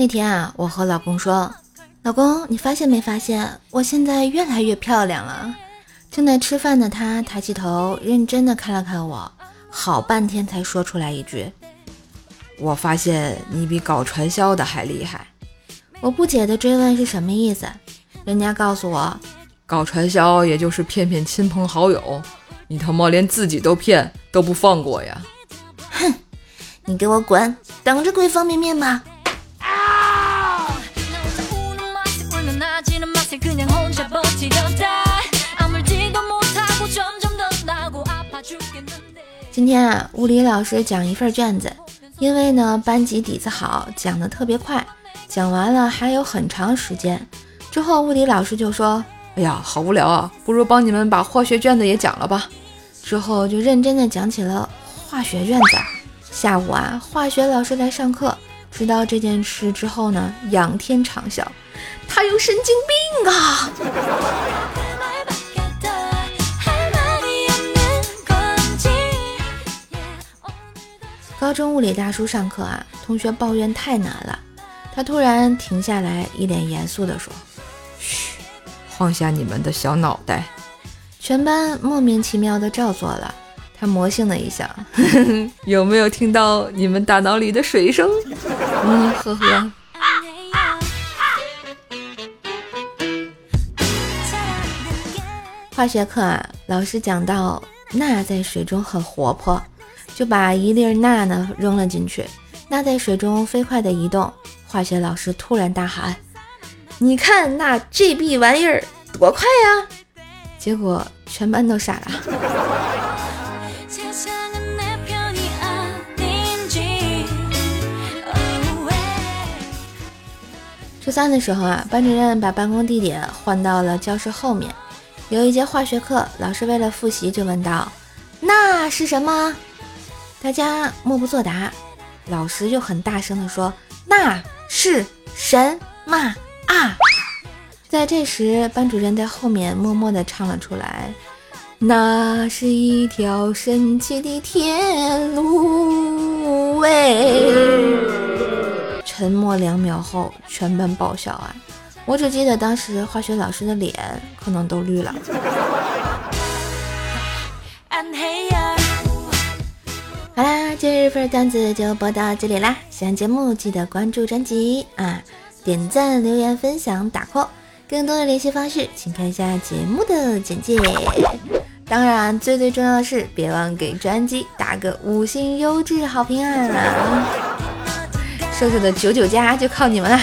那天啊，我和老公说：“老公，你发现没发现，我现在越来越漂亮了？”正在吃饭的他抬起头，认真的看了看我，好半天才说出来一句：“我发现你比搞传销的还厉害。”我不解的追问是什么意思，人家告诉我：“搞传销也就是骗骗亲朋好友，你他妈连自己都骗都不放过呀！”哼，你给我滚，等着跪方便面吧！今天啊，物理老师讲一份卷子，因为呢班级底子好，讲的特别快，讲完了还有很长时间。之后物理老师就说：“哎呀，好无聊啊，不如帮你们把化学卷子也讲了吧。”之后就认真的讲起了化学卷子。下午啊，化学老师来上课，知道这件事之后呢，仰天长啸：“他有神经病啊！”高中物理大叔上课啊，同学抱怨太难了，他突然停下来，一脸严肃地说：“嘘，放下你们的小脑袋。”全班莫名其妙的照做了。他魔性的一笑，有没有听到你们大脑里的水声？嗯，呵呵。化学课啊，老师讲到钠在水中很活泼。就把一粒钠呢扔了进去，钠在水中飞快地移动。化学老师突然大喊：“你看那这逼玩意儿多快呀！”结果全班都傻了。初三的时候啊，班主任把办公地点换到了教室后面。有一节化学课，老师为了复习就问道：“钠是什么？”大家默不作答，老师又很大声地说：“那是神马啊！”在这时，班主任在后面默默地唱了出来：“那是一条神奇的天路。”喂！沉默两秒后，全班爆笑啊！我只记得当时化学老师的脸可能都绿了。好啦，今日份段子就播到这里啦！喜欢节目记得关注专辑啊，点赞、留言、分享、打 call。更多的联系方式，请看一下节目的简介。当然，最最重要的是，别忘给专辑打个五星优质好评啊！瘦瘦的九九加就靠你们了！